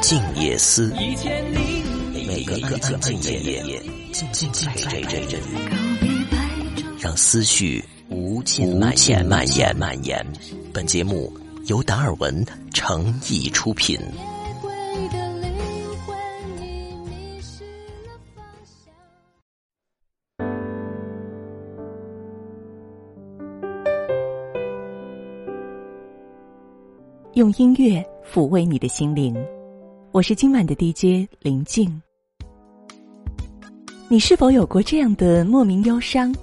静夜思，每个安静的夜，静静在这里，让思绪无尽蔓延蔓延。本节目由达尔文诚意出品。用音乐抚慰你的心灵，我是今晚的 DJ 林静。你是否有过这样的莫名忧伤？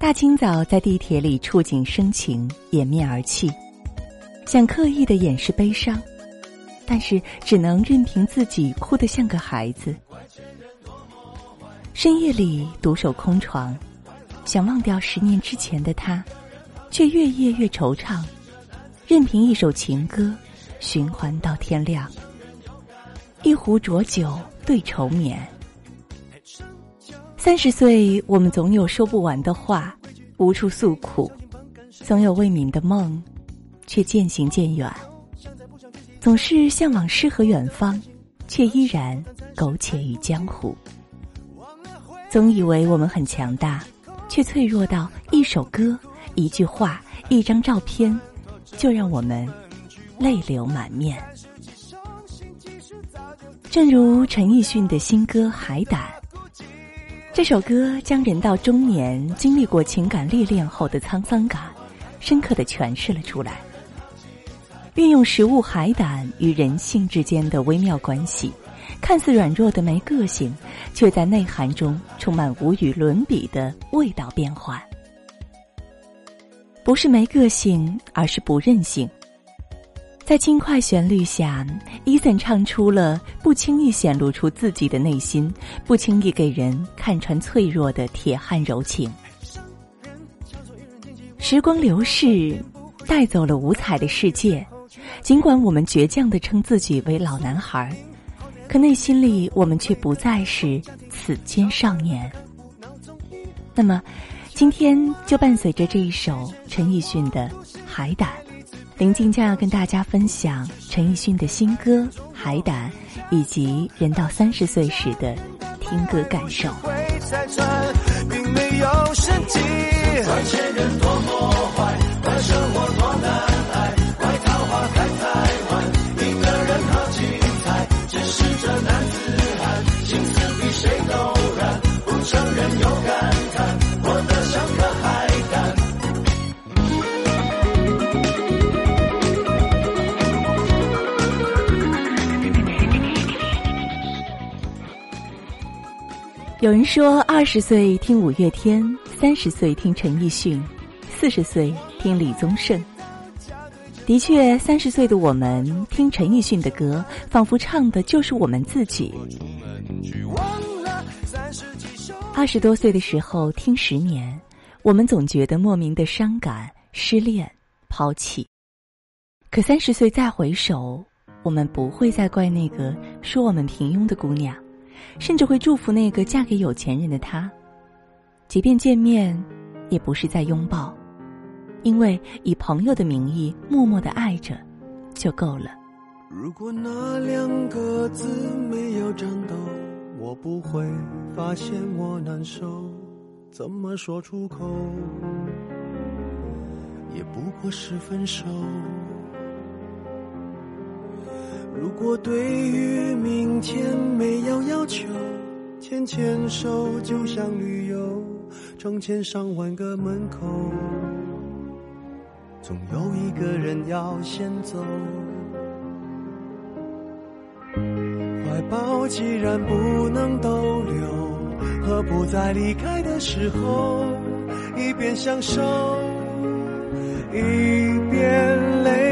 大清早在地铁里触景生情，掩面而泣，想刻意的掩饰悲伤，但是只能任凭自己哭得像个孩子。深夜里独守空床，想忘掉十年之前的他，却越夜越惆怅。任凭一首情歌循环到天亮，一壶浊酒对愁眠。三十岁，我们总有说不完的话，无处诉苦；总有未泯的梦，却渐行渐远。总是向往诗和远方，却依然苟且于江湖。总以为我们很强大，却脆弱到一首歌、一句话、一张照片。就让我们泪流满面。正如陈奕迅的新歌《海胆》，这首歌将人到中年经历过情感历练后的沧桑感，深刻的诠释了出来。运用食物海胆与人性之间的微妙关系，看似软弱的没个性，却在内涵中充满无与伦比的味道变换。不是没个性，而是不任性。在轻快旋律下，伊森唱出了不轻易显露出自己的内心，不轻易给人看穿脆弱的铁汉柔情。时光流逝，带走了五彩的世界。尽管我们倔强的称自己为老男孩，可内心里我们却不再是此间少年。那么。今天就伴随着这一首陈奕迅的《海胆》，林静将要跟大家分享陈奕迅的新歌《海胆》，以及人到三十岁时的听歌感受。有人有人说，二十岁听五月天，三十岁听陈奕迅，四十岁听李宗盛。的确，三十岁的我们听陈奕迅的歌，仿佛唱的就是我们自己。二十多岁的时候听十年，我们总觉得莫名的伤感、失恋、抛弃。可三十岁再回首，我们不会再怪那个说我们平庸的姑娘。甚至会祝福那个嫁给有钱人的他，即便见面，也不是在拥抱，因为以朋友的名义默默的爱着，就够了。如果那两个字没有颤抖，我不会发现我难受，怎么说出口，也不过是分手。如果对于明天没有要求，牵牵手就像旅游，成千上万个门口，总有一个人要先走。怀抱既然不能逗留，何不在离开的时候，一边享受，一边泪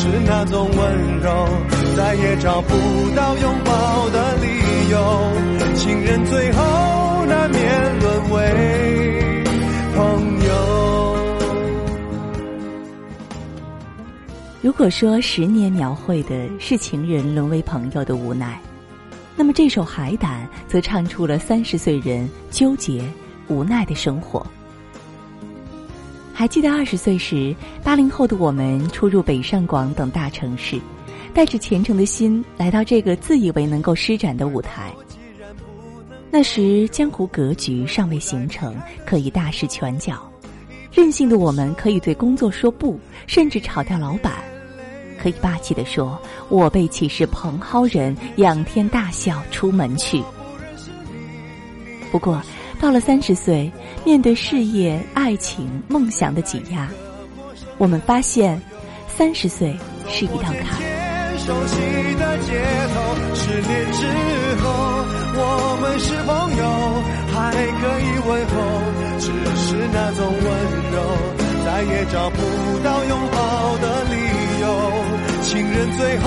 是那种温柔，再也找不到拥抱的理由。情人最后难免沦为朋友。如果说十年描绘的是情人沦为朋友的无奈。那么这首《海胆》则唱出了三十岁人纠结、无奈的生活。还记得二十岁时，八零后的我们出入北上广等大城市，带着虔诚的心来到这个自以为能够施展的舞台。那时江湖格局尚未形成，可以大施拳脚，任性的我们可以对工作说不，甚至炒掉老板。可以霸气地说：“我辈岂是蓬蒿人，仰天大笑出门去。”不过，到了三十岁，面对事业、爱情、梦想的挤压，我们发现，三十岁是一道坎。熟悉的街头，十年之后，我们是朋友，还可以问候，只是那种温柔，再也找不到拥抱的理由。情人最后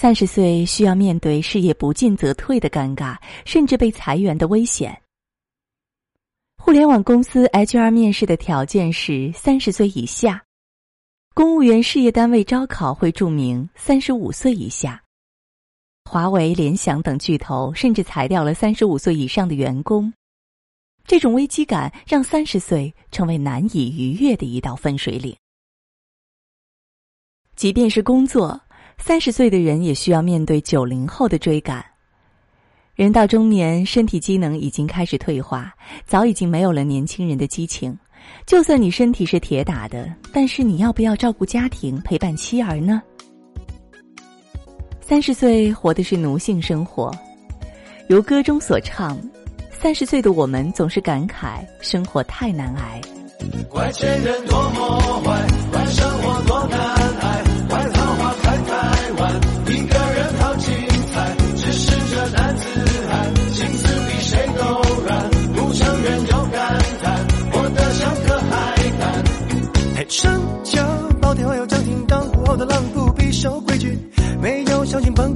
三十岁需要面对事业不进则退的尴尬，甚至被裁员的危险。互联网公司 HR 面试的条件是三十岁以下，公务员事业单位招考会注明三十五岁以下。华为、联想等巨头甚至裁掉了三十五岁以上的员工。这种危机感让三十岁成为难以逾越的一道分水岭。即便是工作。三十岁的人也需要面对九零后的追赶。人到中年，身体机能已经开始退化，早已经没有了年轻人的激情。就算你身体是铁打的，但是你要不要照顾家庭、陪伴妻儿呢？三十岁活的是奴性生活，如歌中所唱：“三十岁的我们总是感慨生活太难挨。”怪前人多么坏，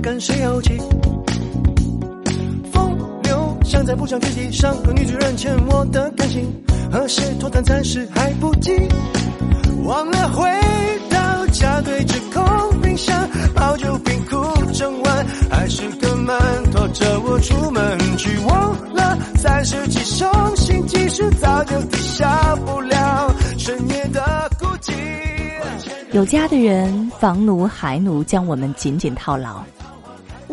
跟谁怄气？风流想在不想具体上和女主人欠我的感情，何时脱单暂时还不急。忘了回到家对着空冰箱，抱酒瓶哭整晚，还是个门拖着我出门去。忘了三十几首新技术早就抵消不了深夜的孤寂。有家的人，房奴、孩奴将我们紧紧套牢；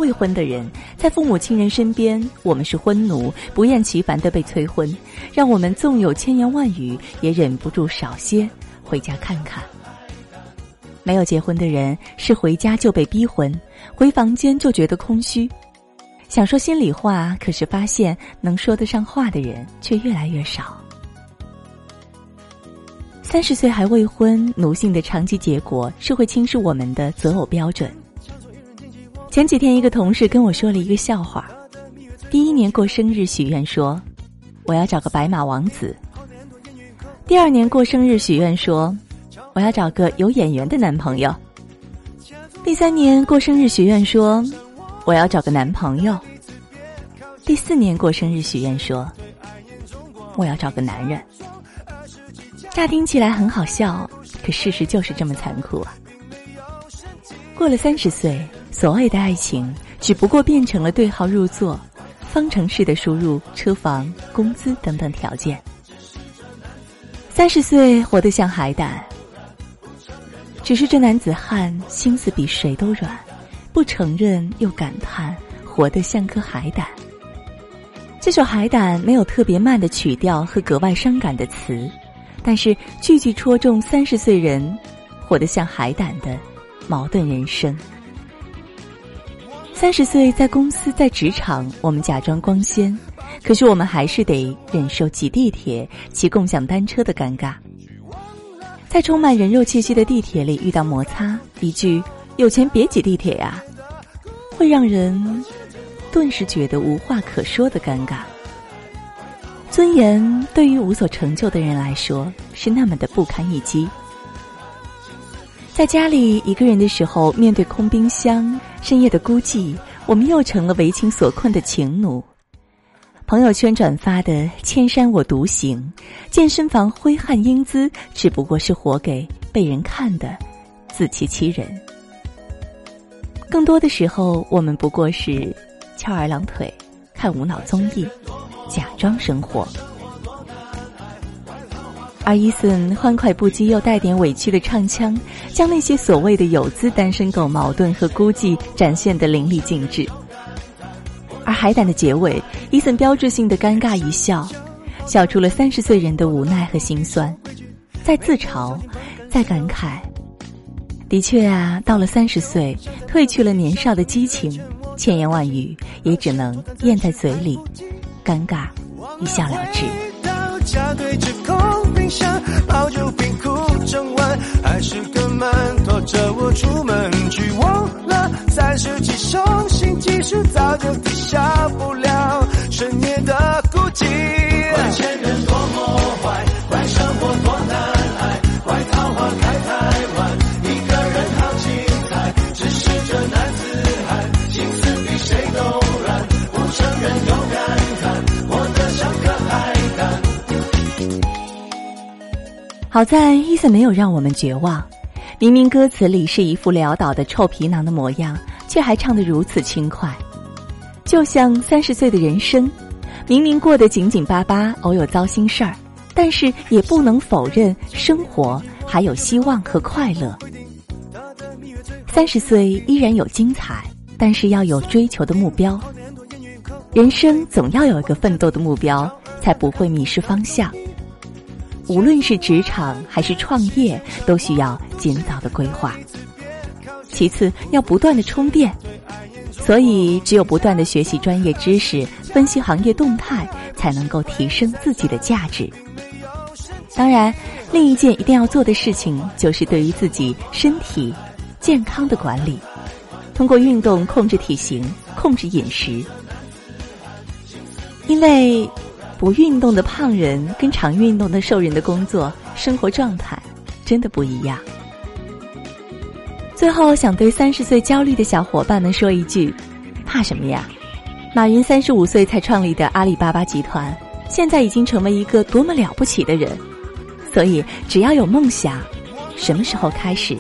未婚的人，在父母亲人身边，我们是婚奴，不厌其烦的被催婚，让我们纵有千言万语，也忍不住少些回家看看。没有结婚的人，是回家就被逼婚，回房间就觉得空虚，想说心里话，可是发现能说得上话的人却越来越少。三十岁还未婚，奴性的长期结果是会轻视我们的择偶标准。前几天，一个同事跟我说了一个笑话：第一年过生日许愿说，我要找个白马王子；第二年过生日许愿说，我要找个有眼缘的男朋友；第三年过生日许愿说，我要找个男朋友；第四年过生日许愿说，我要找个男人。乍听起来很好笑，可事实就是这么残酷啊！过了三十岁，所谓的爱情只不过变成了对号入座、方程式的输入车房、工资等等条件。三十岁活得像海胆，只是这男子汉心思比谁都软，不承认又感叹，活得像颗海胆。这首《海胆》没有特别慢的曲调和格外伤感的词，但是句句戳中三十岁人活得像海胆的矛盾人生。三十岁在公司在职场，我们假装光鲜，可是我们还是得忍受挤地铁、骑共享单车的尴尬。在充满人肉气息的地铁里遇到摩擦，一句“有钱别挤地铁呀”，会让人顿时觉得无话可说的尴尬。尊严对于无所成就的人来说是那么的不堪一击。在家里一个人的时候，面对空冰箱、深夜的孤寂，我们又成了为情所困的情奴。朋友圈转发的“千山我独行”，健身房挥汗英姿，只不过是活给被人看的自欺欺人。更多的时候，我们不过是翘二郎腿，看无脑综艺，假装生活。而伊森欢快不羁又带点委屈的唱腔，将那些所谓的有资单身狗矛盾和孤寂展现得淋漓尽致。而海胆的结尾，伊森标志性的尴尬一笑，笑出了三十岁人的无奈和心酸，在自嘲，在感慨。的确啊，到了三十岁，褪去了年少的激情，千言万语也只能咽在嘴里，尴尬，一笑了之。家对着空冰箱，抱酒冰库整晚，还是根本拖着我出门去。忘了三十几伤心，其实早就抵消不了深夜的孤寂。好在伊森没有让我们绝望，明明歌词里是一副潦倒的臭皮囊的模样，却还唱得如此轻快。就像三十岁的人生，明明过得紧紧巴巴，偶有糟心事儿，但是也不能否认生活还有希望和快乐。三十岁依然有精彩，但是要有追求的目标。人生总要有一个奋斗的目标，才不会迷失方向。无论是职场还是创业，都需要尽早的规划。其次，要不断的充电，所以只有不断的学习专业知识，分析行业动态，才能够提升自己的价值。当然，另一件一定要做的事情，就是对于自己身体健康的管理，通过运动控制体型，控制饮食，因为。不运动的胖人跟常运动的瘦人的工作生活状态真的不一样。最后想对三十岁焦虑的小伙伴们说一句：怕什么呀？马云三十五岁才创立的阿里巴巴集团，现在已经成为一个多么了不起的人。所以只要有梦想，什么时候开始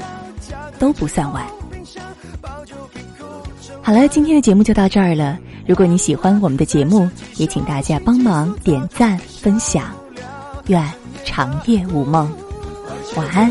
都不算晚。好了，今天的节目就到这儿了。如果你喜欢我们的节目，也请大家帮忙点赞分享。愿长夜无梦，晚安。